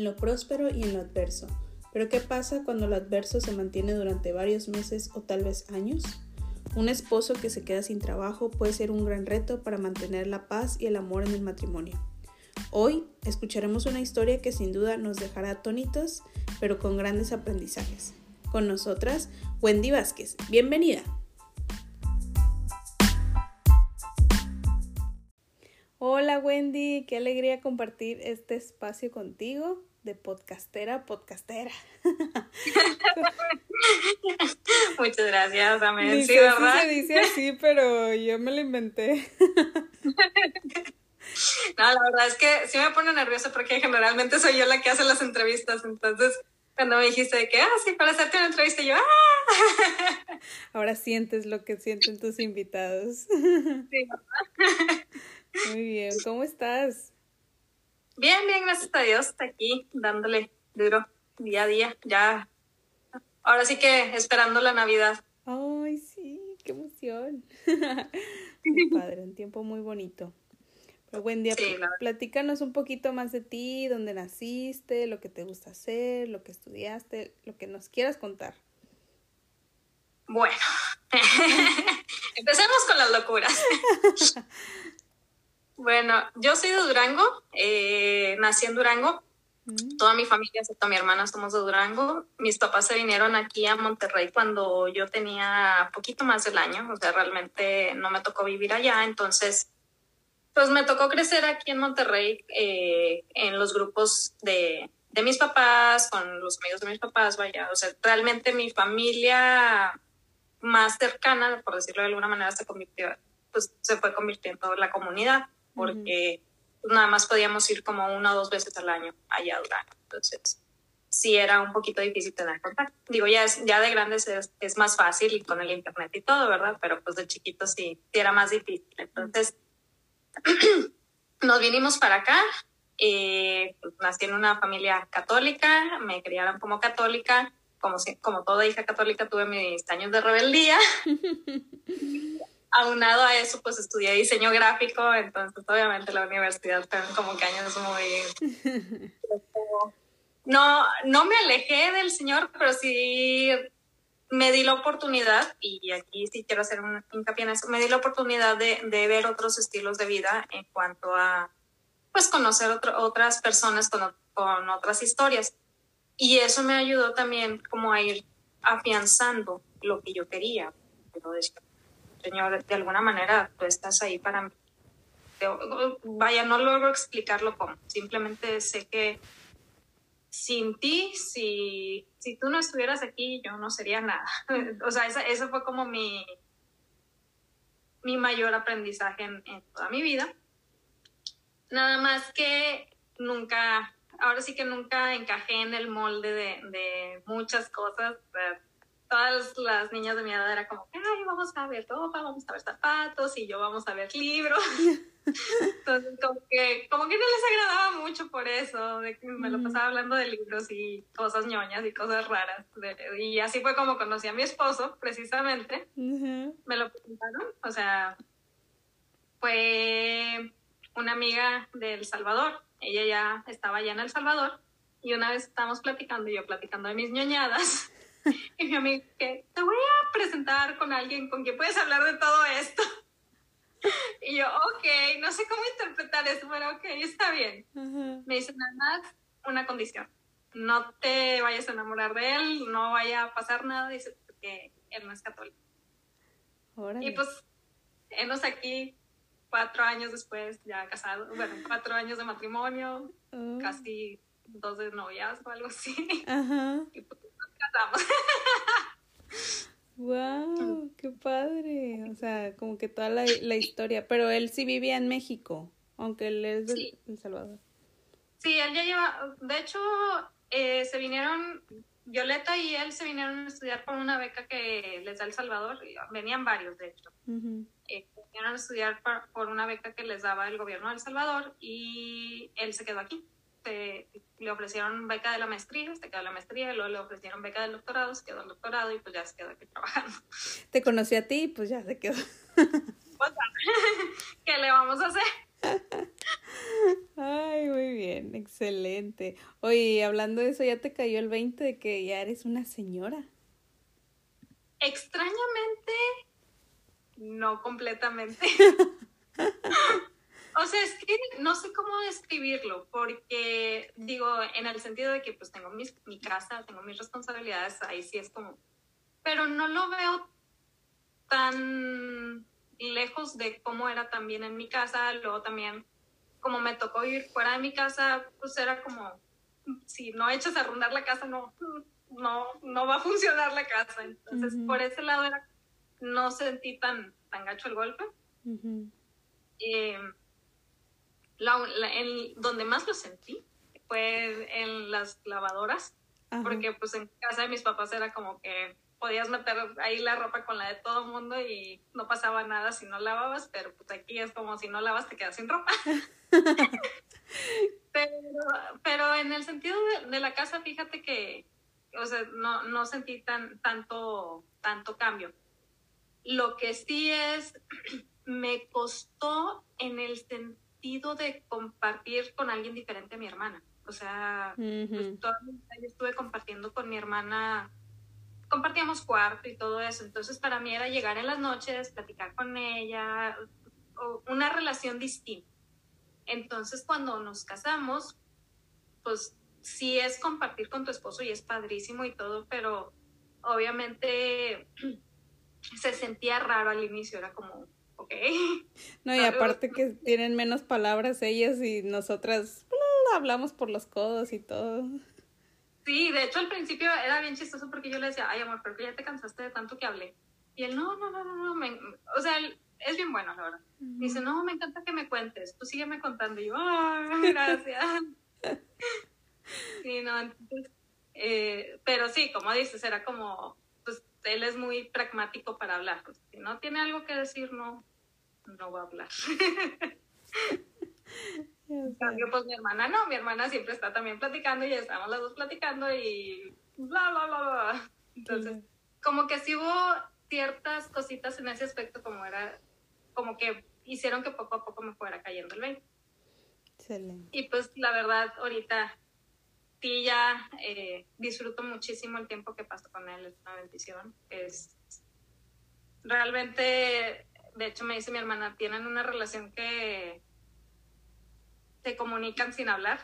en lo próspero y en lo adverso. Pero ¿qué pasa cuando lo adverso se mantiene durante varios meses o tal vez años? Un esposo que se queda sin trabajo puede ser un gran reto para mantener la paz y el amor en el matrimonio. Hoy escucharemos una historia que sin duda nos dejará atónitos, pero con grandes aprendizajes. Con nosotras, Wendy Vázquez. Bienvenida. Hola Wendy, qué alegría compartir este espacio contigo de podcastera, podcastera. Muchas gracias, Amén. Sí, ¿verdad? se dice así, pero yo me lo inventé. No, la verdad es que sí me pone nerviosa porque generalmente soy yo la que hace las entrevistas, entonces cuando me dijiste que, ah, sí, para hacerte una entrevista, yo, ah. Ahora sientes lo que sienten tus invitados. Sí, Muy bien, ¿cómo estás? Bien, bien, gracias a Dios, está aquí dándole duro día a día, ya. Ahora sí que esperando la Navidad. Ay, sí, qué emoción. Qué padre, un tiempo muy bonito. Pero buen día, platícanos un poquito más de ti, dónde naciste, lo que te gusta hacer, lo que estudiaste, lo que nos quieras contar. Bueno, empecemos con las locuras. bueno, yo soy de Durango, eh, nací en Durango, mm. toda mi familia, excepto mi hermana, somos de Durango. Mis papás se vinieron aquí a Monterrey cuando yo tenía poquito más del año, o sea, realmente no me tocó vivir allá, entonces pues me tocó crecer aquí en Monterrey eh, en los grupos de, de, mis papás, con los amigos de mis papás, vaya, o sea, realmente mi familia más cercana, por decirlo de alguna manera, se convirtió, pues se fue convirtiendo en la comunidad, porque nada más podíamos ir como una o dos veces al año allá a Durango. Entonces, sí era un poquito difícil tener contacto. Digo, ya, es, ya de grandes es, es más fácil con el internet y todo, ¿verdad? Pero pues de chiquitos sí, sí era más difícil. Entonces, nos vinimos para acá. Eh, pues, nací en una familia católica, me criaron como católica, como, como toda hija católica tuve mis años de rebeldía. Aunado a eso, pues estudié diseño gráfico, entonces obviamente la universidad fueron como que años muy... No, no me alejé del Señor, pero sí me di la oportunidad, y aquí sí quiero hacer un hincapié en eso, me di la oportunidad de, de ver otros estilos de vida en cuanto a, pues, conocer otras personas con, con, otras historias. Y eso me ayudó también como a ir afianzando lo que yo quería. Señor, de alguna manera tú estás ahí para mí. Vaya, no logro explicarlo cómo, simplemente sé que sin ti, si, si tú no estuvieras aquí, yo no sería nada. o sea, eso fue como mi, mi mayor aprendizaje en, toda mi vida. Nada más que nunca, ahora sí que nunca encajé en el molde de, de muchas cosas todas las niñas de mi edad era como, ay, vamos a ver ropa, vamos a ver zapatos y yo vamos a ver libros. Entonces, como que, como que no les agradaba mucho por eso, de que me lo pasaba hablando de libros y cosas ñoñas y cosas raras. y así fue como conocí a mi esposo, precisamente. Me lo presentaron, o sea, fue una amiga de El Salvador. Ella ya estaba allá en El Salvador y una vez estábamos platicando, y yo platicando de mis ñoñadas. Y mi amigo, que te voy a presentar con alguien con quien puedes hablar de todo esto. Y yo, ok, no sé cómo interpretar eso, pero ok, está bien. Me dice nada más una condición. No te vayas a enamorar de él, no vaya a pasar nada, dice, porque él no es católico. Y pues, enos aquí cuatro años después, ya casado, bueno, cuatro años de matrimonio, oh. casi dos de noviazgo, algo así. Ajá. Y pues, ¡Wow! ¡Qué padre! O sea, como que toda la, la, historia. Pero él sí vivía en México, aunque él es de El Salvador. Sí, él ya lleva. De hecho, eh, se vinieron. Violeta y él se vinieron a estudiar por una beca que les da El Salvador. Venían varios, de hecho. Eh, vinieron a estudiar por una beca que les daba el gobierno de El Salvador y él se quedó aquí le ofrecieron beca de la maestría, se quedó la maestría, luego le ofrecieron beca del doctorado, se quedó el doctorado y pues ya se quedó aquí trabajando. Te conocí a ti y pues ya se quedó. Pues, ¿Qué le vamos a hacer? Ay, Muy bien, excelente. Oye, hablando de eso, ¿ya te cayó el 20 de que ya eres una señora? Extrañamente, no completamente. o sea, es que no sé cómo describirlo, porque digo, en el sentido de que pues tengo mi casa, tengo mis responsabilidades, ahí sí es como, pero no lo veo tan lejos de cómo era también en mi casa, luego también como me tocó vivir fuera de mi casa, pues era como, si no echas a rondar la casa, no, no, no va a funcionar la casa. Entonces, por ese lado era, no sentí tan, tan gacho el golpe. Eh, donde más lo sentí fue en las lavadoras, porque pues en casa de mis papás era como que podías meter ahí la ropa con la de todo el mundo y no pasaba nada si no lavabas, pero pues aquí es como si no lavas te quedas sin ropa. pero, pero en el sentido de, la casa, fíjate que, o sea, no, no sentí tan, tanto, tanto cambio. Lo que sí es, me costó en el sentido de compartir con alguien diferente a mi hermana. O sea, pues, yo estuve compartiendo con mi hermana compartíamos cuarto y todo eso. Entonces para mí era llegar en las noches, platicar con ella, una relación distinta. Entonces cuando nos casamos, pues sí es compartir con tu esposo y es padrísimo y todo, pero obviamente se sentía raro al inicio, era como, ok. No, y aparte que tienen menos palabras ellas y nosotras uh, hablamos por los codos y todo. Sí, de hecho al principio era bien chistoso porque yo le decía, ay amor, pero que ya te cansaste de tanto que hablé. Y él, no, no, no, no, no, me, o sea, es bien bueno, la verdad. Dice, no, me encanta que me cuentes, tú sígueme contando. Y yo, ay, gracias. sí, no, entonces, eh, pero sí, como dices, era como, pues él es muy pragmático para hablar. Pues, si no tiene algo que decir, no, no va a hablar. En cambio, pues mi hermana no, mi hermana siempre está también platicando y estamos las dos platicando y bla, bla, bla, bla. Entonces, como que sí hubo ciertas cositas en ese aspecto como era, como que hicieron que poco a poco me fuera cayendo el 20. Excelente. Y pues la verdad, ahorita sí ya eh, disfruto muchísimo el tiempo que paso con él, es una bendición. Es realmente, de hecho me dice mi hermana, tienen una relación que se comunican sin hablar.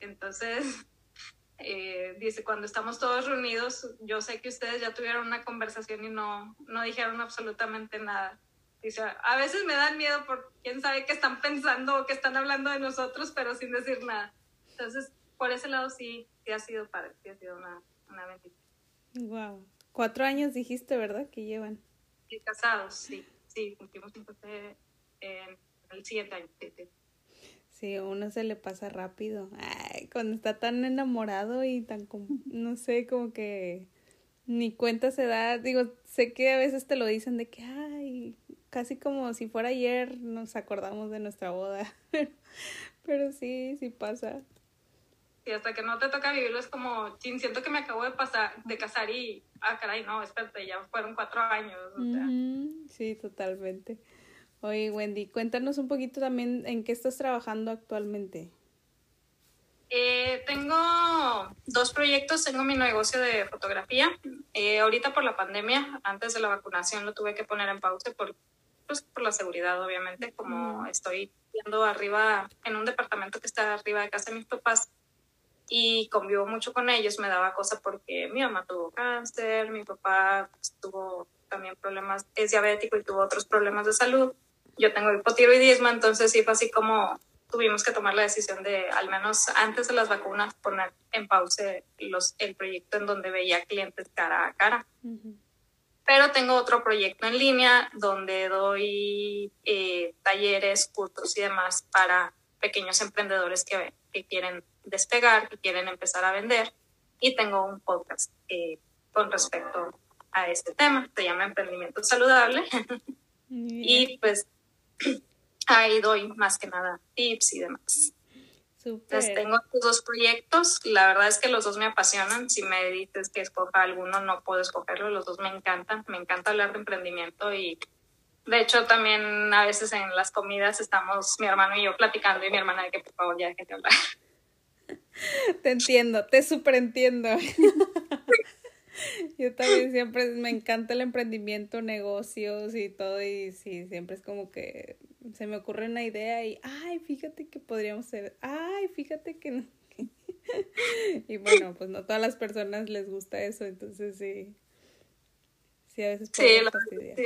Entonces, eh, dice, cuando estamos todos reunidos, yo sé que ustedes ya tuvieron una conversación y no, no dijeron absolutamente nada. Dice, a veces me dan miedo por quién sabe qué están pensando o qué están hablando de nosotros, pero sin decir nada. Entonces, por ese lado sí, sí ha sido padre, sí ha sido una, una bendición. Wow. Cuatro años dijiste, ¿verdad? Que llevan. Sí, casados, sí. Sí, cumplimos el siguiente año. Sí, sí. Sí, uno se le pasa rápido. Ay, cuando está tan enamorado y tan, no sé, como que ni cuenta se da. Digo, sé que a veces te lo dicen de que, ay, casi como si fuera ayer nos acordamos de nuestra boda. Pero sí, sí pasa. Y hasta que no te toca vivirlo es como, siento que me acabo de pasar, de casar y, ah, caray, no, espérate, ya fueron cuatro años. Sí, totalmente. Oye, Wendy, cuéntanos un poquito también en qué estás trabajando actualmente. Eh, tengo dos proyectos, tengo mi negocio de fotografía. Eh, ahorita por la pandemia, antes de la vacunación lo tuve que poner en pausa por, pues, por la seguridad, obviamente, como estoy viendo arriba, en un departamento que está arriba de casa de mis papás y convivo mucho con ellos, me daba cosa porque mi mamá tuvo cáncer, mi papá pues, tuvo también problemas, es diabético y tuvo otros problemas de salud yo tengo hipotiroidismo, entonces sí fue así como tuvimos que tomar la decisión de, al menos antes de las vacunas, poner en pausa los, el proyecto en donde veía clientes cara a cara. Pero tengo otro proyecto en línea donde doy eh, talleres, cursos y demás para pequeños emprendedores que, que, quieren despegar, que quieren empezar a vender. Y tengo un podcast eh, con respecto a este tema, se llama Emprendimiento Saludable. y pues ahí doy más que nada tips y demás. Entonces tengo estos dos proyectos, la verdad es que los dos me apasionan, si me dices que escoja alguno no puedo escogerlo, los dos me encantan, me encanta hablar de emprendimiento y De hecho, también a veces en las comidas estamos mi hermano y yo platicando y mi hermana de que por favor ya de hablar. Te entiendo, te súper entiendo. Yo también siempre me encanta el emprendimiento, negocios y todo y sí, siempre es como que se me ocurre una idea y, ay, fíjate que podríamos ser, ay, fíjate que no. y bueno, pues no todas las personas les gusta eso, entonces sí, sí, a veces puedo fastidiar.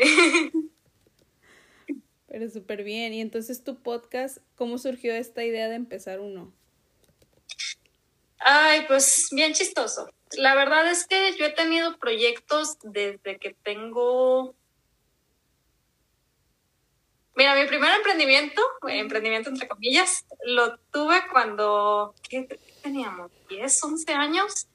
Pero súper bien. Y entonces tu podcast, ¿cómo surgió esta idea de empezar uno? Ay, pues bien chistoso. La verdad es que yo he tenido proyectos desde que tengo... Mira, mi primer emprendimiento, emprendimiento entre comillas, lo tuve cuando ¿qué teníamos? ¿10, 11 años?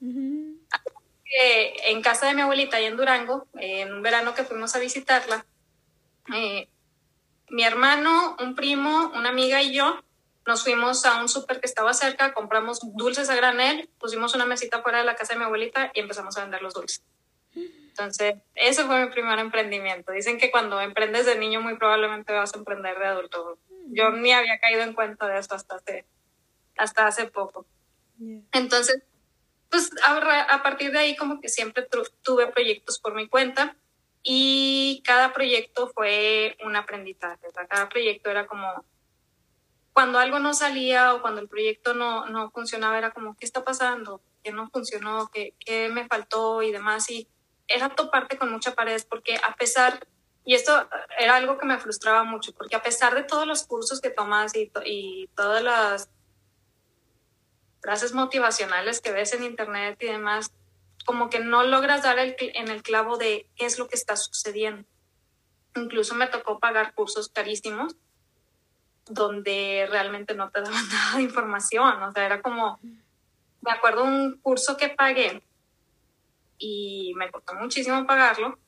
en casa de mi abuelita, ahí en Durango, en un verano que fuimos a visitarla, eh, mi hermano, un primo, una amiga y yo nos fuimos a un súper que estaba cerca, compramos dulces a granel, pusimos una mesita fuera de la casa de mi abuelita y empezamos a vender los dulces. Entonces, ese fue mi primer emprendimiento. Dicen que cuando emprendes de niño muy probablemente vas a emprender de adulto. Yo ni había caído en cuenta de eso hasta hace, hasta hace poco. Entonces, pues a, partir de ahí como que siempre tuve proyectos por mi cuenta y cada proyecto fue un aprendizaje. Cada proyecto era como cuando algo no salía o cuando el proyecto no, no funcionaba, era como, ¿qué está pasando? ¿Qué no funcionó? ¿Qué, ¿Qué me faltó? Y demás. Y era toparte con mucha pared porque a pesar, y esto era algo que me frustraba mucho, porque a pesar de todos los cursos que tomas y, y todas las frases motivacionales que ves en internet y demás, como que no logras dar el, en el clavo de qué es lo que está sucediendo. Incluso me tocó pagar cursos carísimos donde realmente no te daban nada de información. O sea, era como, me acuerdo un curso que pagué y me costó muchísimo pagarlo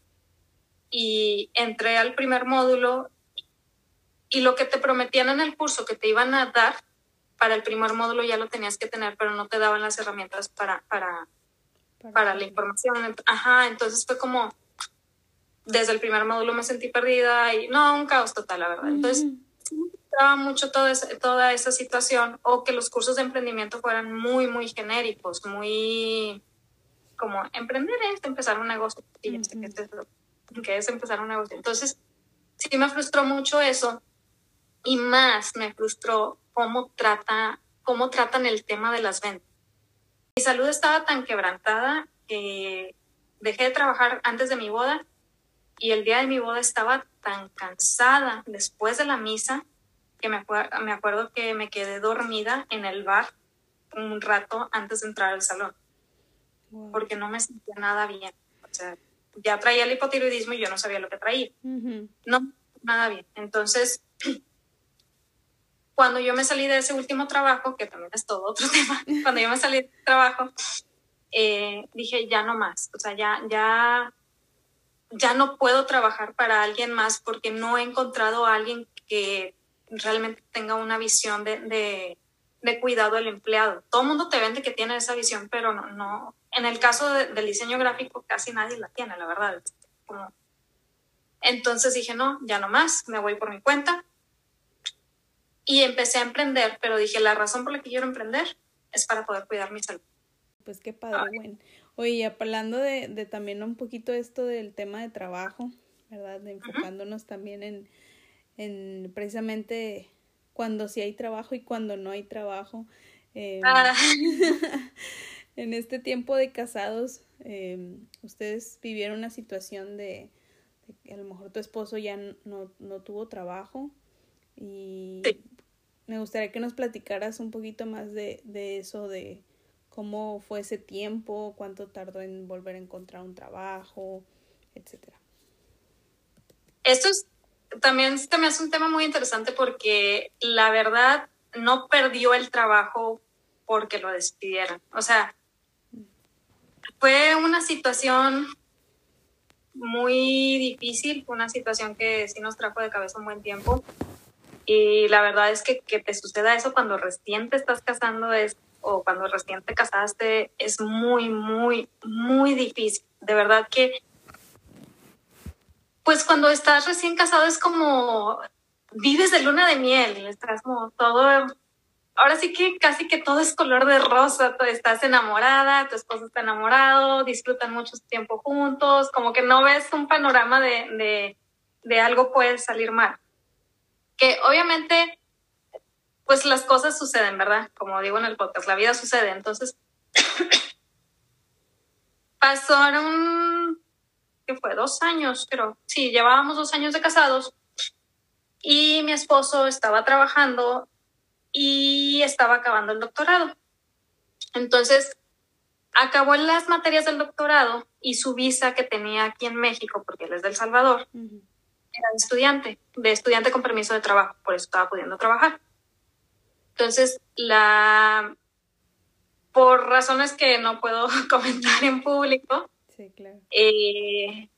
y entré al primer módulo y lo que te prometían en el curso que te iban a dar para el primer módulo ya lo tenías que tener, pero no te daban las herramientas para, para, para la información. Ajá, entonces fue como, desde el primer módulo me sentí perdida y no, un caos total, la verdad. Entonces, mucho toda esa, toda esa situación o que los cursos de emprendimiento fueran muy, muy genéricos, muy como emprender es empezar un negocio. Y es, que es empezar un negocio. Entonces, sí me frustró mucho eso y más me frustró cómo, trata, cómo tratan el tema de las ventas. Mi salud estaba tan quebrantada que dejé de trabajar antes de mi boda y el día de mi boda estaba tan cansada después de la misa que me, me acuerdo que me quedé dormida en el bar un rato antes de entrar al salón, porque no me sentía nada bien. O sea, ya traía el hipotiroidismo y yo no sabía lo que traía. No, nada bien. Entonces, cuando yo me salí de ese último trabajo, que también es todo otro tema, cuando yo me salí de trabajo, eh, dije, ya no más. O sea, ya, ya, ya no puedo trabajar para alguien más porque no he encontrado a alguien que realmente tenga una visión de, de, cuidado del empleado. Todo el mundo te vende que tiene esa visión, pero no, no en el caso del diseño gráfico casi nadie la tiene, la verdad. Entonces dije, no, ya no más, me voy por mi cuenta. Y empecé a emprender, pero dije, la razón por la que quiero emprender es para poder cuidar mi salud. Pues qué padre, bueno. Oye, hablando de, de, también un poquito esto del tema de trabajo, ¿verdad? De enfocándonos también en, en precisamente cuando sí hay trabajo y cuando no hay trabajo. Em, ah. en este tiempo de casados, em, ustedes vivieron una situación de, que a lo mejor tu esposo ya no, no tuvo trabajo y me gustaría que nos platicaras un poquito más de, de eso, de cómo fue ese tiempo, cuánto tardó en volver a encontrar un trabajo, etcétera. Esto es también se me hace un tema muy interesante porque la verdad no perdió el trabajo porque lo despidieron. O sea, fue una situación muy difícil, una situación que sí nos trajo de cabeza un buen tiempo. Y la verdad es que que te suceda eso cuando recién te estás casando es, o cuando recién te casaste es muy, muy, muy difícil. De verdad que pues cuando estás recién casado es como vives de luna de miel, estás como todo ahora sí que casi que todo es color de rosa, estás enamorada, tu esposo está enamorado, disfrutan mucho tiempo juntos, como que no ves un panorama de, de, de algo puede salir mal. Obviamente, pues las cosas suceden, ¿verdad? Como digo en el podcast, la vida sucede. Entonces, pasaron, ¿qué fue? Dos años, creo. Sí, llevábamos dos años de casados y mi esposo estaba trabajando y estaba acabando el doctorado. Entonces, acabó las materias del doctorado y su visa que tenía aquí en México, porque él es del Salvador, era de estudiante, de estudiante con permiso de trabajo, por eso estaba pudiendo trabajar. Entonces, la por razones que no puedo comentar en público, eh,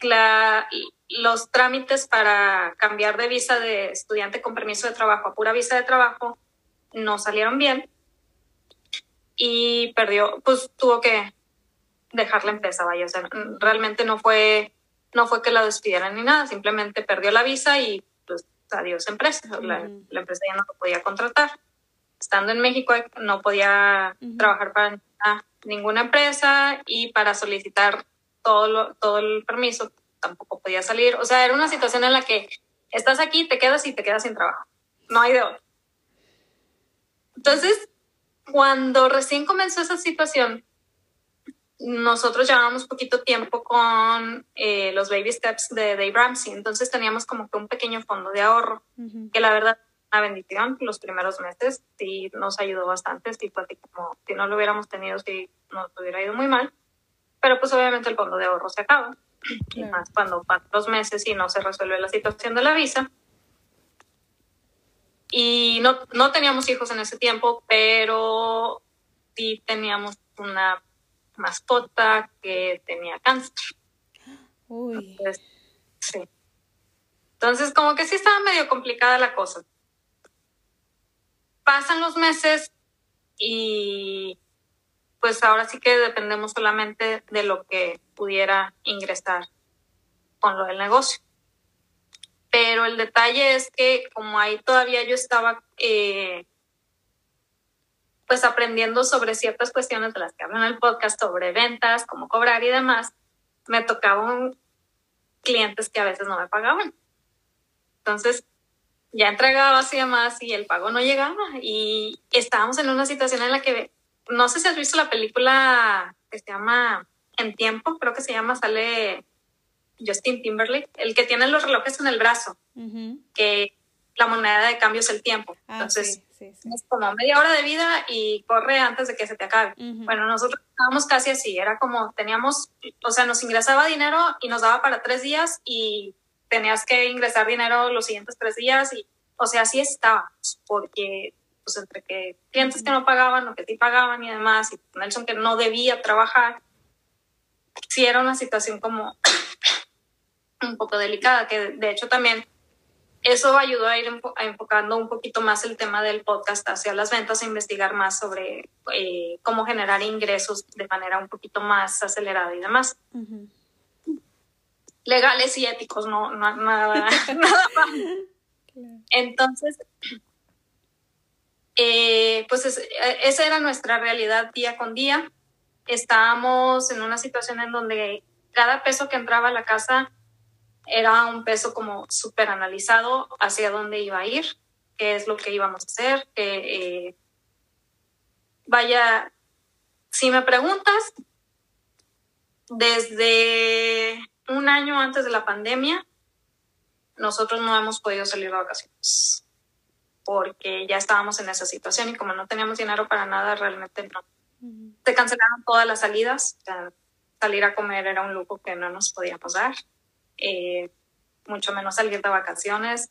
la, los trámites para cambiar de visa de estudiante con permiso de trabajo a pura visa de trabajo no salieron bien y perdió, pues tuvo que dejar la empresa, vaya, o sea, realmente no fue, no fue que la despidieran ni nada, simplemente perdió la visa y pues adiós empresa, la, empresa ya no lo podía contratar. Estando en México no podía trabajar para ninguna empresa y para solicitar todo, todo el permiso tampoco podía salir. O sea, era una situación en la que estás aquí, te quedas y te quedas sin trabajo. No hay de otro. Entonces, cuando recién comenzó esa situación, nosotros llevábamos poquito tiempo con eh, los baby steps de Dave Ramsey, entonces teníamos como que un pequeño fondo de ahorro, que la verdad una bendición los primeros meses, sí nos ayudó bastante, sí fue como si no lo hubiéramos tenido, sí nos hubiera ido muy mal, pero pues obviamente el fondo de ahorro se acaba y más cuando pasan dos meses y no se resuelve la situación de la visa. Y no, no teníamos hijos en ese tiempo, pero sí teníamos una mascota que tenía cáncer. Uy. Entonces, sí. Entonces, como que sí estaba medio complicada la cosa. Pasan los meses y pues ahora sí que dependemos solamente de lo que pudiera ingresar con lo del negocio. Pero el detalle es que como ahí todavía yo estaba eh, pues aprendiendo sobre ciertas cuestiones de las que hablo en el podcast, sobre ventas, cómo cobrar y demás, me tocaban clientes que a veces no me pagaban. Entonces, ya entregaba así demás y el pago no llegaba y estábamos en una situación en la que no sé si has visto la película que se llama En Tiempo, creo que se llama, sale Justin Timberlake, el que tiene los relojes en el brazo, que la moneda de cambio es el tiempo. Ah, Entonces, es como media hora de vida y corre antes de que se te acabe. Bueno, nosotros estábamos casi así, era como teníamos, o sea, nos ingresaba dinero y nos daba para tres días y tenías que ingresar dinero los siguientes tres días y, o sea, así estábamos, porque pues entre que clientes que no pagaban o que sí pagaban y demás, y Nelson que no debía trabajar, sí era una situación como un poco delicada, que de hecho también eso ayudó a ir enfocando un poquito más el tema del podcast hacia las ventas, a investigar más sobre eh, cómo generar ingresos de manera un poquito más acelerada y demás. Legales y éticos, no, no nada, nada más. Entonces, eh, pues esa era nuestra realidad día con día. Estábamos en una situación en donde cada peso que entraba a la casa era un peso como súper analizado hacia dónde iba a ir, qué es lo que íbamos a hacer, que eh, vaya, si me preguntas, desde un año antes de la pandemia, nosotros no hemos podido salir de vacaciones porque ya estábamos en esa situación y como no teníamos dinero para nada, realmente no. Se cancelaron todas las salidas. salir a comer era un lujo que no nos podíamos dar, eh, mucho menos salir de vacaciones.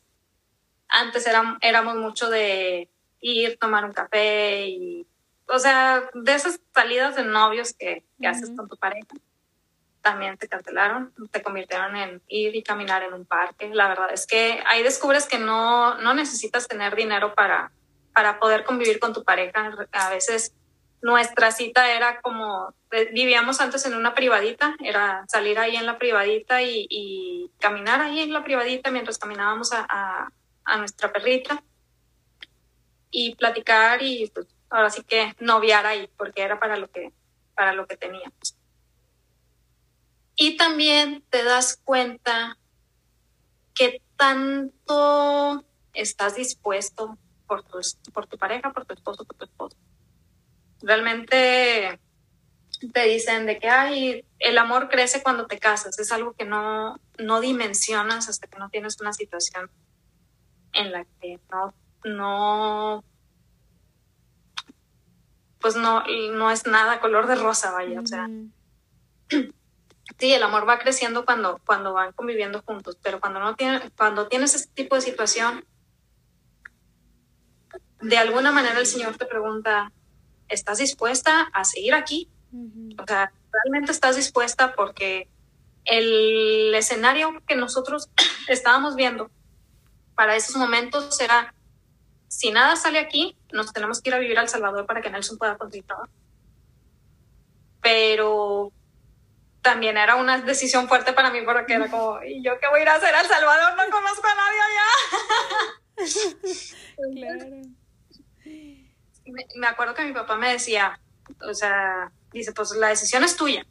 Antes éramos, éramos mucho de ir, tomar un café y, o sea, de esas salidas de novios que, que haces con tu pareja también te cancelaron, te convirtieron en ir y caminar en un parque. La verdad es que ahí descubres que no, no necesitas tener dinero para, para poder convivir con tu pareja. A veces nuestra cita era como, eh, vivíamos antes en una privadita, era salir ahí en la privadita y, caminar ahí en la privadita mientras caminábamos a, nuestra perrita y platicar y pues, ahora sí que noviar ahí, porque era para lo que, para lo que teníamos. Y también te das cuenta que tanto estás dispuesto por tu, por tu pareja, por tu esposo, por tu esposo realmente te dicen de que ay, el amor crece cuando te casas, es algo que no, no dimensionas hasta que no tienes una situación en la que no, no pues no, no es nada color de rosa, vaya, o sea. Sí, el amor va creciendo cuando, cuando van conviviendo juntos, pero cuando no tiene, cuando tienes este tipo de situación, de alguna manera el Señor te pregunta, ¿estás dispuesta a seguir aquí? O sea, ¿realmente estás dispuesta? Porque el escenario que nosotros estábamos viendo para esos momentos era, si nada sale aquí, nos tenemos que ir a vivir a El Salvador para que Nelson pueda conseguir trabajo. Pero también era una decisión fuerte para mí porque era como, ¿y yo qué voy a ir a hacer a El Salvador? No conozco a nadie allá. claro me, acuerdo que mi papá me decía, o sea, dice, pues la decisión es tuya.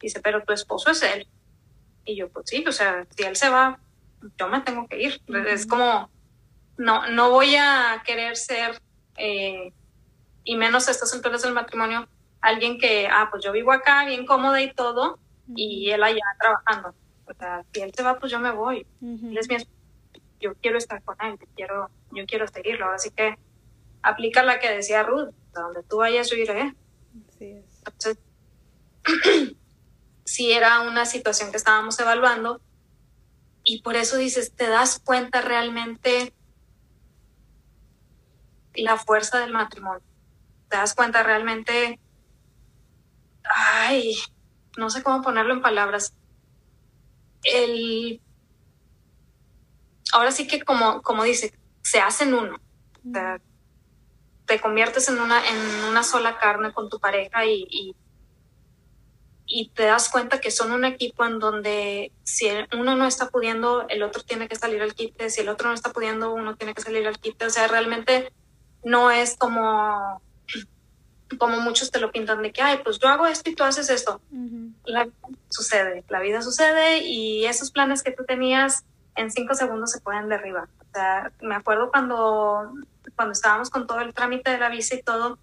Dice, pero tu esposo es él. Y yo, pues sí, o sea, si él se va, yo me tengo que ir. Es como, no, no voy a querer ser, eh, y menos a estas alturas del matrimonio, alguien que, ah, pues yo vivo acá bien cómoda y todo, y él allá trabajando. O sea, si él se va, pues yo me voy. Él es mi yo quiero estar con él, yo quiero, yo quiero seguirlo. Así que aplica la que decía Ruth, donde tú vayas yo iré. Entonces, sí era una situación que estábamos evaluando y por eso dices, te das cuenta realmente la fuerza del matrimonio. Te das cuenta realmente, ay, no sé cómo ponerlo en palabras. El, ahora sí que como, como dice, se hacen uno te conviertes en una, en una sola carne con tu pareja y, y, te das cuenta que son un equipo en donde si uno no está pudiendo, el otro tiene que salir al quite, si el otro no está pudiendo, uno tiene que salir al quite, o sea, realmente no es como como muchos te lo pintan de que, ay, pues yo hago esto y tú haces esto. La vida sucede, la vida sucede y esos planes que tú tenías en cinco segundos se pueden derribar. O sea, me acuerdo cuando cuando estábamos con todo el trámite de la visa y todo,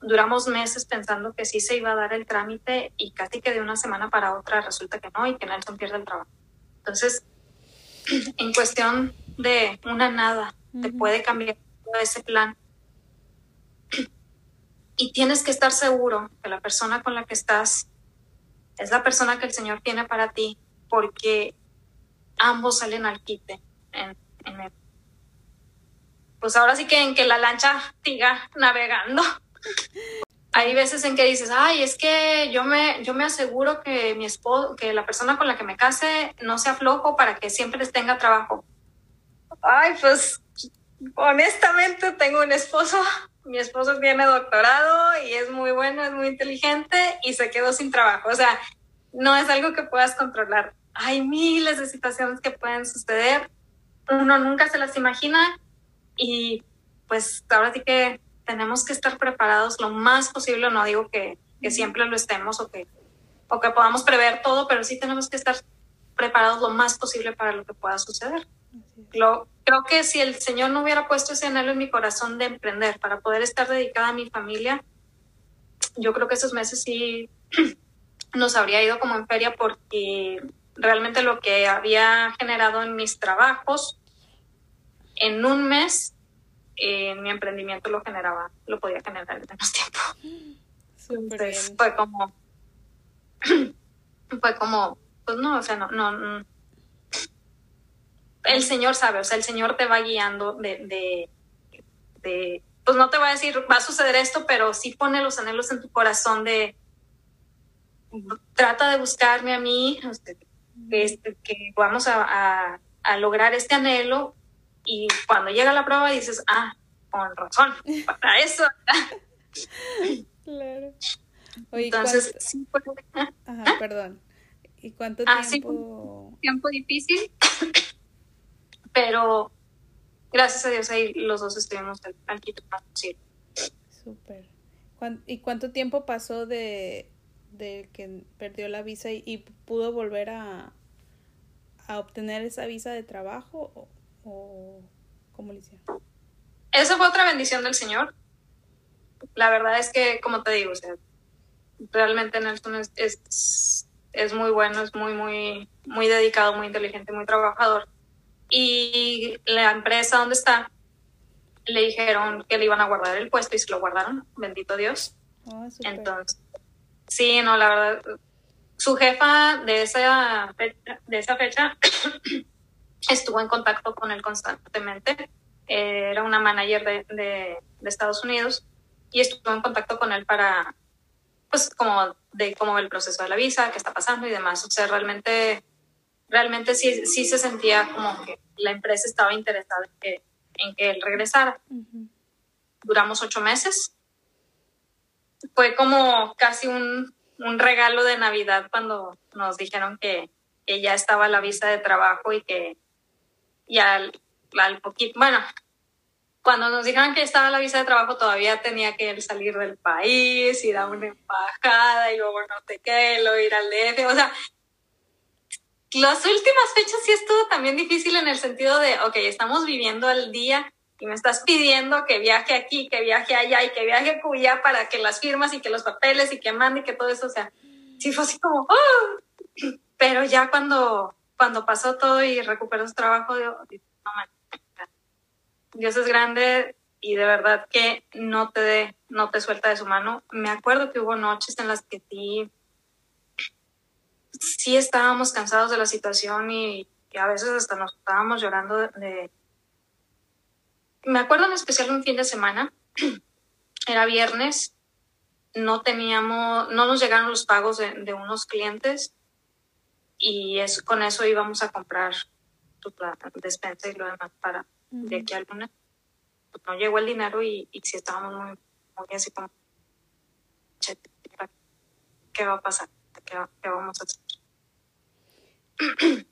duramos meses pensando que sí se iba a dar el trámite y casi que de una semana para otra resulta que no y que Nelson pierde el trabajo. Entonces, en cuestión de una nada, te puede cambiar todo ese plan. Y tienes que estar seguro que la persona con la que estás es la persona que el Señor tiene para ti, porque ambos salen al quite en, en el pues ahora sí que en que la lancha siga navegando. Hay veces en que dices, ay, es que yo me, yo me aseguro que mi esposo, que la persona con la que me case no sea flojo para que siempre tenga trabajo. Ay, pues honestamente tengo un esposo, mi esposo tiene doctorado y es muy bueno, es muy inteligente y se quedó sin trabajo. O sea, no es algo que puedas controlar. Hay miles de situaciones que pueden suceder. Uno nunca se las imagina y pues ahora sí que tenemos que estar preparados lo más posible, no digo que, que siempre lo estemos o que, o que podamos prever todo, pero sí tenemos que estar preparados lo más posible para lo que pueda suceder. Lo, creo que si el Señor no hubiera puesto ese anhelo en mi corazón de emprender para poder estar dedicada a mi familia, yo creo que esos meses sí nos habría ido como en feria porque realmente lo que había generado en mis trabajos en un mes eh, mi emprendimiento lo generaba, lo podía generar en menos tiempo. Entonces fue como, fue como, pues no, o sea, no, no, el Señor sabe, o sea, el Señor te va guiando de, de, de, pues no te va a decir, va a suceder esto, pero sí pone los anhelos en tu corazón de, trata de buscarme a mí, este, que vamos a, a lograr este anhelo, y cuando llega la prueba dices, ah, con razón, para eso. Claro. Entonces, sí fue... Ajá, perdón. ¿Y cuánto ah, tiempo? tiempo difícil, pero gracias a Dios ahí los dos estuvimos al quito posible. Súper. ¿Y cuánto tiempo pasó de, de que perdió la visa y, pudo volver a, a, obtener esa visa de trabajo o, cómo le hicieron? Esa fue otra bendición del Señor. La verdad es que, como te digo, o sea, realmente Nelson es, es, es, muy bueno, es muy, muy, muy dedicado, muy inteligente, muy trabajador. Y la empresa donde está, le dijeron que le iban a guardar el puesto y se lo guardaron, bendito Dios. Oh, Entonces, sí, no, la verdad, su jefa de esa fecha, de esa fecha estuvo en contacto con él constantemente. era una manager de, de, de Estados Unidos y estuvo en contacto con él para, pues, como de cómo el proceso de la visa, qué está pasando y demás. O sea, realmente, realmente sí, sí se sentía como que la empresa estaba interesada en que, en que él regresara. Duramos ocho meses. Fue como casi un, un, regalo de Navidad cuando nos dijeron que, que ya estaba la visa de trabajo y que ya al, al poquito, bueno, cuando nos dijeron que estaba la visa de trabajo todavía tenía que salir del país, ir a una embajada y luego no sé qué, luego ir al DF, o sea, las últimas fechas sí estuvo también difícil en el sentido de, ok, estamos viviendo al día y me estás pidiendo que viaje aquí, que viaje allá y que viaje a Cuya para que las firmas y que los papeles y que mande y que todo eso, sea, sí fue así como, ¡oh! pero ya cuando, cuando pasó todo y recuperó su trabajo, manches Dios es grande y de verdad que no te de, no te suelta de su mano. Me acuerdo que hubo noches en las que sí, sí estábamos cansados de la situación y, a veces hasta nos estábamos llorando de, Me acuerdo en especial un fin de semana, era viernes, no teníamos, no nos llegaron los pagos de unos clientes y es, con eso íbamos a comprar tu despensa y lo demás para, de aquí al lunes, pues, no llegó el dinero y, y si estábamos muy, muy así como, ¿qué va a pasar? ¿Qué, qué vamos a hacer?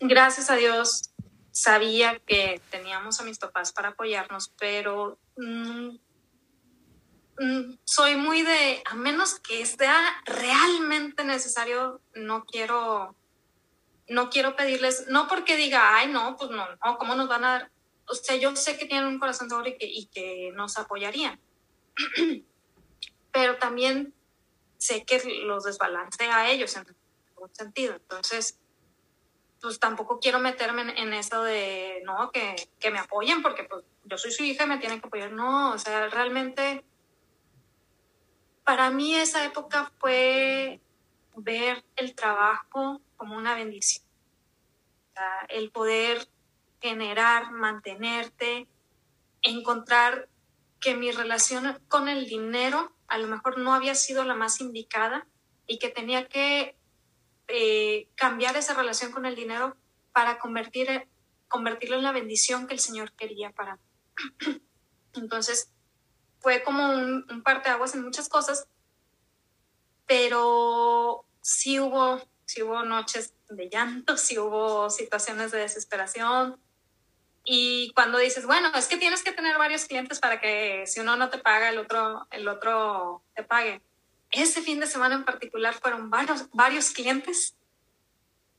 Gracias a Dios sabía que teníamos a mis papás para apoyarnos, pero mm, mm, soy muy de, a menos que sea realmente necesario, no quiero no quiero pedirles, no porque diga, ay, no, pues no, no, ¿cómo nos van a dar? O sea, yo sé que tienen un corazón de oro y que, y que nos apoyarían. Pero también sé que los desbalancea a ellos en algún sentido. Entonces, pues tampoco quiero meterme en, en eso de, no, que, que, me apoyen porque pues yo soy su hija y me tienen que apoyar. No, o sea, realmente para mí esa época fue ver el trabajo como una bendición. el poder generar, mantenerte, encontrar que mi relación con el dinero a lo mejor no había sido la más indicada y que tenía que eh, cambiar esa relación con el dinero para convertir, convertirlo en la bendición que el Señor quería para mí. Entonces, fue como un, un parteaguas en muchas cosas, pero sí hubo si hubo noches de llanto, si hubo situaciones de desesperación. Y cuando dices, bueno, es que tienes que tener varios clientes para que si uno no te paga, el otro, el otro te pague. Ese fin de semana en particular fueron varios, varios clientes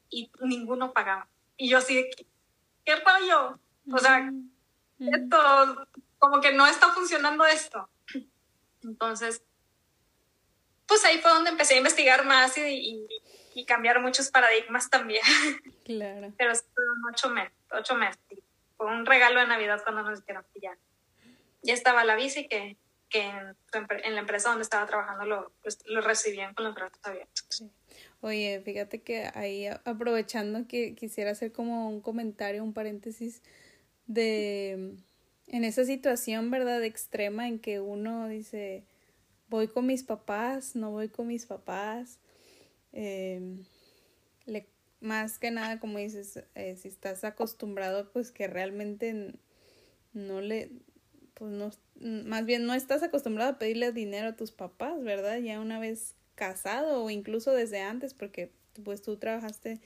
y ninguno pagaba. Y yo así ¿qué rollo? O sea, esto, como que no está funcionando esto. Entonces, pues ahí fue donde empecé a investigar más y, y cambiar muchos paradigmas también. Claro. Pero fueron ocho meses, ocho meses. Fue un regalo de Navidad cuando nos dijeron que ya, ya estaba la bici que, que en, la empresa donde estaba trabajando lo, pues, lo recibían con los brazos abiertos. Oye, fíjate que ahí aprovechando que quisiera hacer como un comentario, un paréntesis de en esa situación, ¿verdad? Extrema en que uno dice, voy con mis papás, no voy con mis papás, Em, le, más que nada, como dices, eh, si estás acostumbrado, pues que realmente no le, pues no, más bien no estás acostumbrado a pedirle dinero a tus papás, ¿verdad? Ya una vez casado o incluso desde antes, porque pues tú trabajaste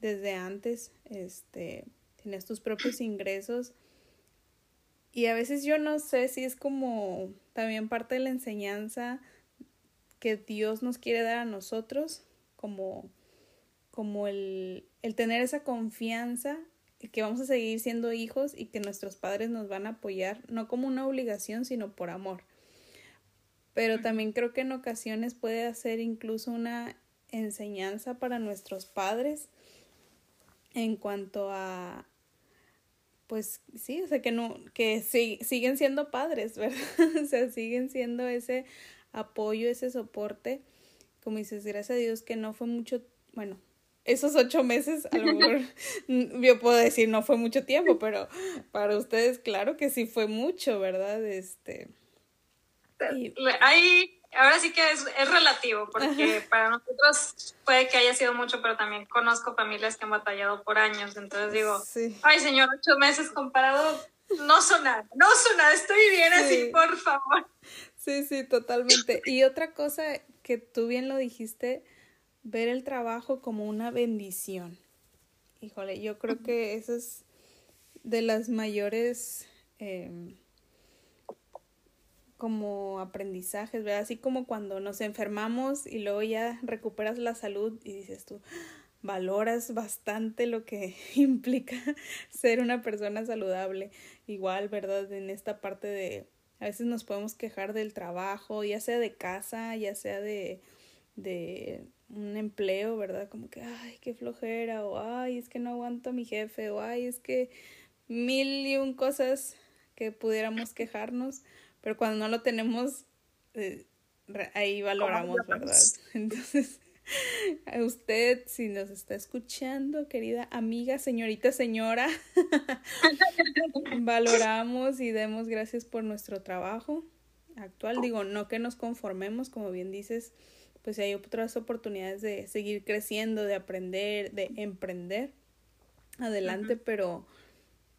desde antes, este, tienes tus propios ingresos. Y a veces yo no sé si es como también parte de la enseñanza que Dios nos quiere dar a nosotros, como, como el, el tener esa confianza que vamos a seguir siendo hijos y que nuestros padres nos van a apoyar, no como una obligación, sino por amor. Pero también creo que en ocasiones puede hacer incluso una enseñanza para nuestros padres en cuanto a pues sí, o sea que no, que siguen siendo padres, ¿verdad? o sea, siguen siendo ese apoyo, ese soporte. Como dices, gracias a Dios que no fue mucho, bueno, esos ocho meses, a lo mejor yo puedo decir no fue mucho tiempo, pero para ustedes claro que sí fue mucho, ¿verdad? Este. Hay, ahora sí que es, es relativo, porque para nosotros puede que haya sido mucho, pero también conozco familias que han batallado por años, entonces digo, ay señor, ocho meses comparado, no son nada, no son nada, estoy bien así, por favor. Sí, sí, totalmente. Y otra cosa que tú bien lo dijiste, ver el trabajo como una bendición. Híjole, yo creo que eso es de las mayores em, como aprendizajes, ¿verdad? Así como cuando nos enfermamos y luego ya recuperas la salud y dices tú, valoras bastante lo que implica ser una persona saludable. Igual, ¿verdad? En esta parte de, a veces nos podemos quejar del trabajo, ya sea de casa, ya sea de, de un empleo, ¿verdad? Como que, ay, qué flojera, o ay, es que no aguanto a mi jefe, o ay, es que mil y un cosas que pudiéramos quejarnos, pero cuando no lo tenemos, eh, ahí valoramos, ¿verdad? Entonces, a usted, si nos está escuchando, querida amiga, señorita, señora, valoramos y demos gracias por nuestro trabajo actual. Digo, no que nos conformemos, como bien dices, pues hay otras oportunidades de seguir creciendo, de aprender, de emprender adelante, pero,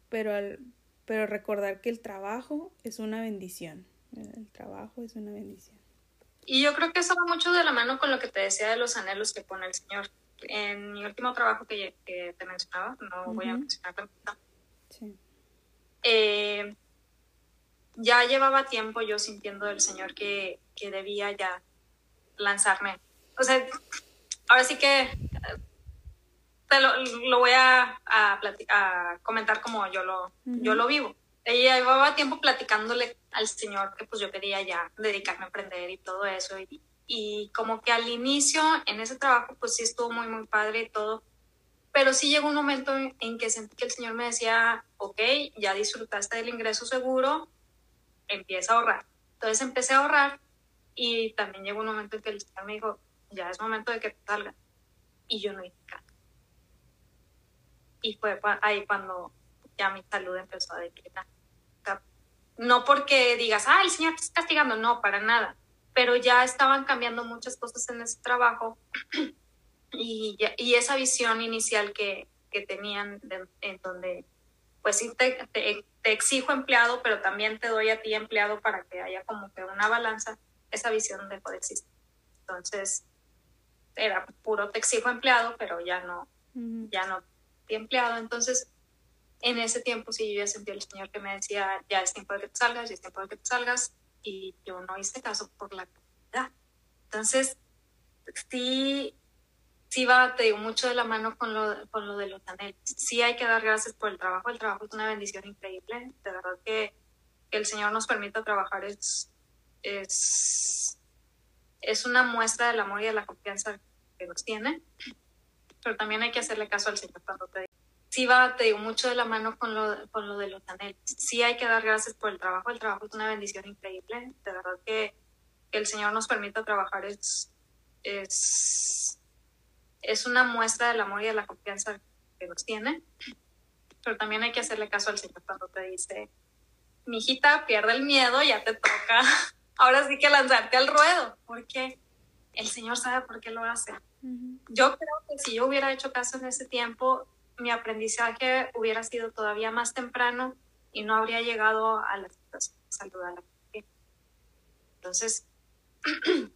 pero, al, pero recordar que el trabajo es una bendición. El trabajo es una bendición. Y yo creo que eso va mucho de la mano con lo que te decía de los anhelos que pone el Señor. En mi último trabajo que, te mencionaba, no voy a mencionar sí. eh, ya llevaba tiempo yo sintiendo del Señor que, que debía ya lanzarme. O sea, ahora sí que te lo, lo voy a, a, a, comentar como yo lo, yo lo vivo. Ella llevaba tiempo platicándole al Señor que pues yo quería ya dedicarme a aprender y todo eso. Y, y como que al inicio en ese trabajo pues sí estuvo muy, muy padre y todo. Pero sí llegó un momento en que sentí que el Señor me decía, ok, ya disfrutaste del ingreso seguro, empieza a ahorrar. Entonces empecé a ahorrar y también llegó un momento en que el Señor me dijo, ya es momento de que te salgas. Y yo no hice caso. Y fue ahí cuando ya mi salud empezó a declinar. no porque digas, ah, el Señor te está castigando, no, para nada. Pero ya estaban cambiando muchas cosas en ese trabajo y, y esa visión inicial que, que tenían en donde, pues sí, te, te, te exijo empleado, pero también te doy a ti empleado para que haya como que una balanza esa visión dejó de existir. Entonces, era puro te exijo empleado, pero ya no, ya no empleado. Entonces, en ese tiempo sí yo ya sentí el Señor que me decía, ya es tiempo de que te salgas, ya es tiempo de que te salgas, y yo no hice caso por la calidad. Entonces, sí, sí va, te digo, mucho de la mano con lo, con lo de los anhelos. Sí hay que dar gracias por el trabajo, el trabajo es una bendición increíble, de verdad que, que el Señor nos permita trabajar es es, es una muestra del amor y de la confianza que nos tiene, pero también hay que hacerle caso al Señor cuando te Sí va, te digo, mucho de la mano con lo, con lo de los anhelos. Sí hay que dar gracias por el trabajo, el trabajo es una bendición increíble, de verdad que, que el Señor nos permita trabajar es, es, es una muestra del amor y de la confianza que nos tiene, pero también hay que hacerle caso al Señor cuando te dice, mi hijita, pierde el miedo, ya te toca ahora sí que lanzarte al ruedo, porque el Señor sabe por qué lo hace. Yo creo que si yo hubiera hecho caso en ese tiempo, mi aprendizaje hubiera sido todavía más temprano y no habría llegado a la saludar a la. Entonces,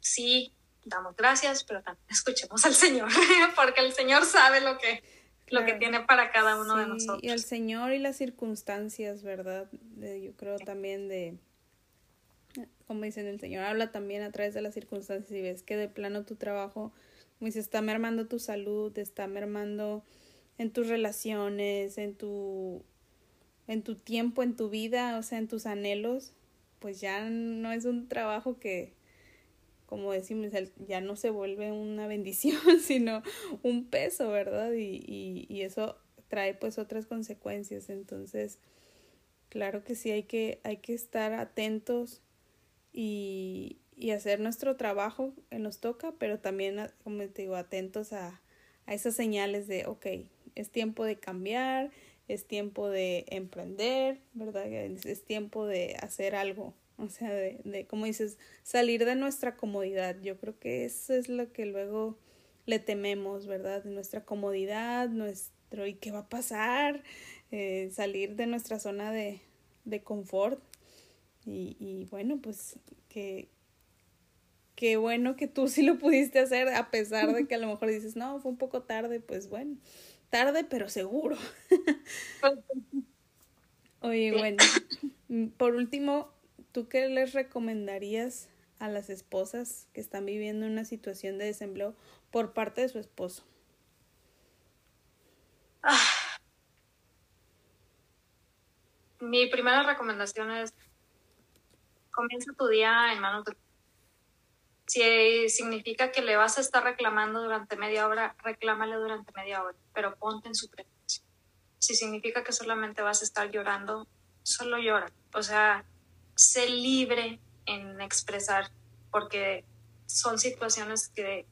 sí, damos gracias, pero también escuchemos al Señor, porque el Señor sabe lo que, lo que tiene para cada uno de nosotros. Y el Señor y las circunstancias, ¿verdad? yo creo también de, como dicen, el Señor habla también a través de las circunstancias y ves que de plano tu trabajo, como dice, está mermando tu salud, está mermando en tus relaciones, en tu, en tu tiempo, en tu vida, o sea, en tus anhelos, pues ya no es un trabajo que, como decimos, ya no se vuelve una bendición, sino un peso, ¿verdad? Y, y, y eso trae pues otras consecuencias. Entonces, claro que sí hay que, hay que estar atentos y, y hacer nuestro trabajo que nos toca, pero también, como te digo, atentos a, a esas señales de, ok, es tiempo de cambiar, es tiempo de emprender, ¿verdad? Es, tiempo de hacer algo, o sea, de, de, como dices, salir de nuestra comodidad. Yo creo que eso es lo que luego le tememos, ¿verdad? Nuestra comodidad, nuestro, ¿y qué va a pasar? Eh, salir de nuestra zona de, de confort. Y, y bueno, pues que, qué bueno que tú sí lo pudiste hacer, a pesar de que a lo mejor dices, no, fue un poco tarde, pues bueno, tarde pero seguro. Oye, bueno, mm, por último, ¿tú qué les recomendarías a las esposas que están viviendo una situación de desempleo por parte de su esposo? Ah. Mi primera recomendación es comienza tu día en manos de si significa que le vas a estar reclamando durante media hora, reclámale durante media hora, pero ponte en su presencia. Si significa que solamente vas a estar llorando, solo llora. O sea, sé libre en expresar, porque son situaciones que,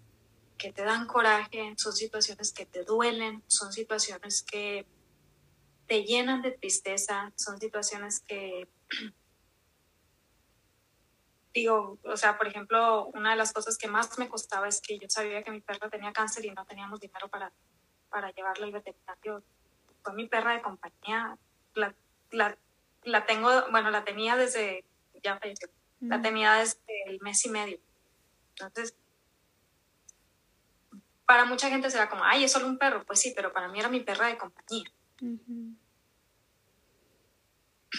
que te dan coraje, son situaciones que te duelen, son situaciones que te llenan de tristeza, son situaciones que digo, o sea, por ejemplo, una de las cosas que más me costaba es que yo sabía que mi perra tenía cáncer y no teníamos dinero para, para llevarla al veterinario. Fue mi perra de compañía. La, la, la tengo, bueno, la tenía desde, ya falleció, la tenía desde el mes y medio. Entonces, para mucha gente será como, ay, es solo un perro. Pues sí, pero para mí era mi perra de compañía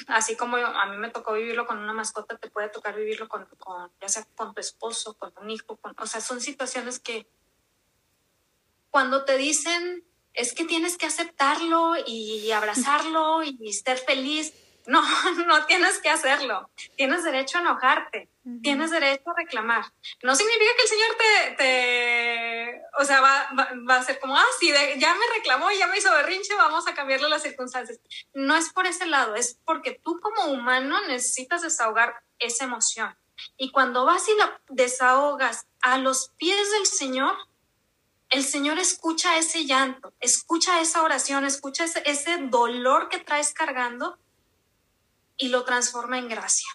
así como a mí me tocó vivirlo con una mascota, te puede tocar vivirlo con, con ya sea con tu esposo, con un hijo, con, o sea, son situaciones que cuando te dicen es que tienes que aceptarlo y abrazarlo y ser feliz, no, no tienes que hacerlo. Tienes derecho a enojarte, tienes derecho a reclamar. No significa que el Señor te, te o sea, va, va, a ser como, ah, sí, ya me reclamó, ya me hizo berrinche, vamos a cambiarle las circunstancias. No es por ese lado, es porque tú como humano necesitas desahogar esa emoción. Y cuando vas y la desahogas a los pies del Señor, el Señor escucha ese llanto, escucha esa oración, escucha ese, ese dolor que traes cargando y lo transforma en gracia.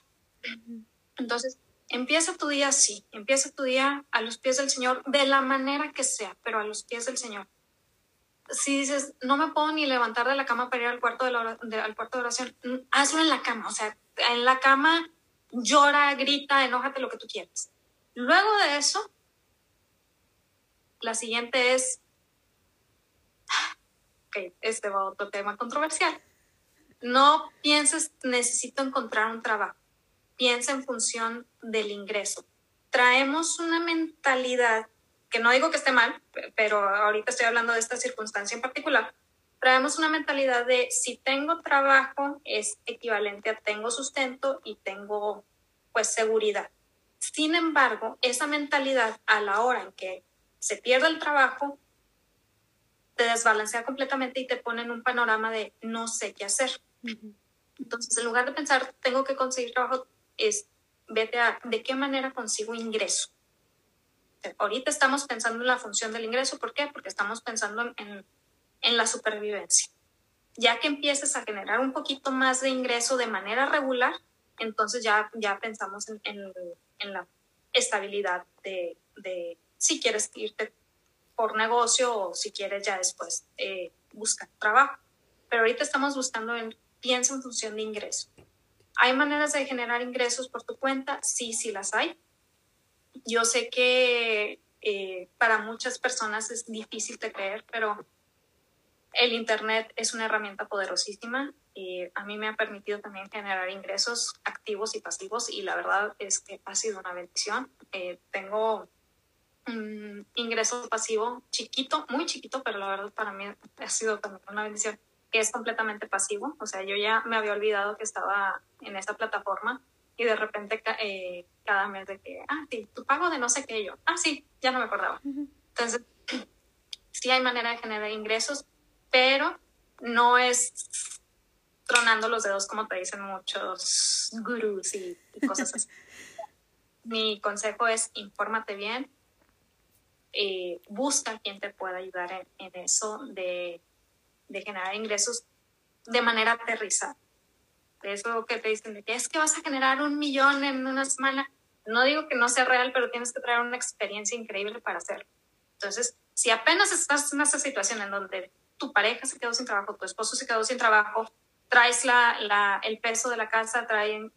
Entonces, empieza tu día así, empieza tu día a los pies del Señor, de la manera que sea, pero a los pies del Señor. Si dices, no me puedo ni levantar de la cama para ir al cuarto de, al cuarto de oración, mm, hazlo en la cama, o sea, en la cama llora, grita, enójate lo que tú quieras. Luego de eso, la siguiente es, ok, este va a otro tema controversial. No pienses, necesito encontrar un trabajo. Piensa en función del ingreso. Traemos una mentalidad, que no digo que esté mal, pero ahorita estoy hablando de esta circunstancia en particular. Traemos una mentalidad de si tengo trabajo es equivalente a tengo sustento y tengo pues seguridad. Sin embargo, esa mentalidad a la hora en que se pierde el trabajo, te desbalancea completamente y te pone en un panorama de no sé qué hacer. Entonces, en lugar de pensar, tengo que conseguir trabajo, es vete a de qué manera consigo ingreso. Ahorita estamos pensando en la función del ingreso, ¿por qué? Porque estamos pensando en, en la supervivencia. Ya que empieces a generar un poquito más de ingreso de manera regular, entonces ya, ya pensamos en, en, la estabilidad de, de, si quieres irte por negocio o si quieres ya después eh, buscar trabajo. Pero ahorita estamos buscando en piensa en función de ingreso. ¿Hay maneras de generar ingresos por tu cuenta? Sí, sí las hay. Yo sé que eh, para muchas personas es difícil de creer, pero el Internet es una herramienta poderosísima. y a mí me ha permitido también generar ingresos activos y pasivos y la verdad es que ha sido una bendición. Eh, tengo un ingreso pasivo chiquito, muy chiquito, pero la verdad para mí ha sido también una bendición que es completamente pasivo. O sea, yo ya me había olvidado que estaba en esta plataforma y de repente eh, cada mes de que, ah, sí, tu pago de no sé qué yo. Ah, sí, ya no me acordaba. Entonces, sí hay manera de generar ingresos, pero no es tronando los dedos como te dicen muchos gurús y, cosas así. Mi consejo es infórmate bien, eh, busca quien te pueda ayudar en, en eso de de generar ingresos de manera aterrizada. Eso que te dicen de que es que vas a generar un millón en una semana. No digo que no sea real, pero tienes que traer una experiencia increíble para hacerlo. Entonces, si apenas estás en esa situación en donde tu pareja se quedó sin trabajo, tu esposo se quedó sin trabajo, traes la, el peso de la casa, traen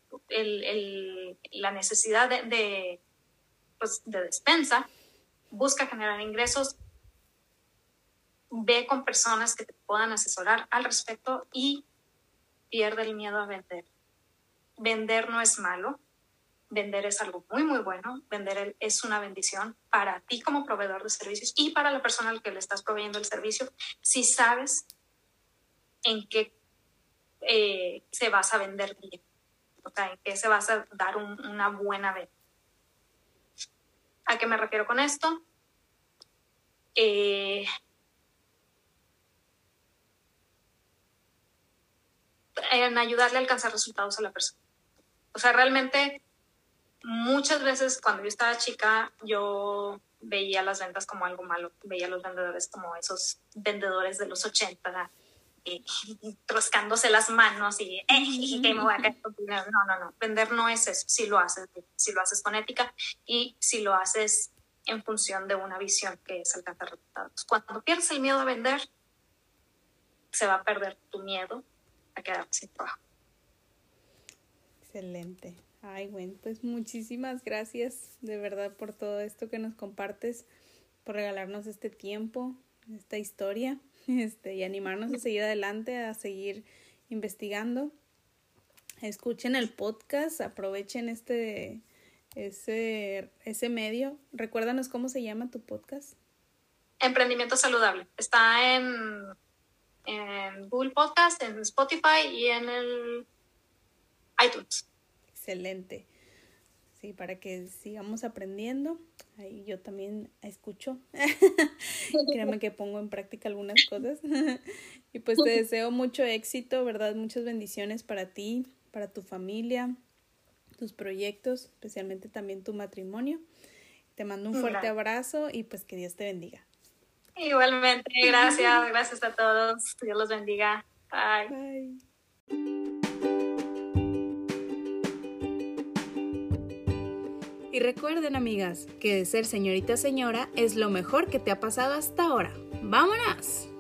la necesidad de, pues, de despensa, busca generar ingresos, ve con personas que te puedan asesorar al respecto y pierde el miedo a vender. Vender no es malo, vender es algo muy, muy bueno, vender es una bendición para ti como proveedor de servicios y para la persona al que le estás proveyendo el servicio, si sabes en qué eh, se vas a vender bien, o sea, en qué se vas a dar una buena venta. ¿A qué me refiero con esto? Eh, en ayudarle a alcanzar resultados a la persona. O sea, realmente muchas veces cuando yo estaba chica, yo veía las ventas como algo malo, veía a los vendedores como esos vendedores de los 80, y, troscándose las manos y, eh, me voy a No, no, no, vender no es eso, si lo haces, si lo haces con ética y si lo haces en función de una visión que es alcanzar resultados. Cuando pierdes el miedo a vender, se va a perder tu miedo a quedar sin trabajo. Excelente. Ay, bueno, pues muchísimas gracias de verdad por todo esto que nos compartes, por regalarnos este tiempo, esta historia, este, y animarnos a seguir adelante, a seguir investigando. Escuchen el podcast, aprovechen este ese, ese medio. Recuérdanos cómo se llama tu podcast. Emprendimiento saludable. Está en en Google Podcast, en Spotify y en el iTunes. Excelente. Sí, para que sigamos aprendiendo. Ahí yo también escucho. Créame que pongo en práctica algunas cosas. y pues te deseo mucho éxito, ¿verdad? Muchas bendiciones para ti, para tu familia, tus proyectos, especialmente también tu matrimonio. Te mando un fuerte abrazo y pues que Dios te bendiga. Igualmente, gracias, gracias a todos. Dios los bendiga. Bye. Y recuerden, amigas, que de ser señorita señora es lo mejor que te ha pasado hasta ahora. ¡Vámonos!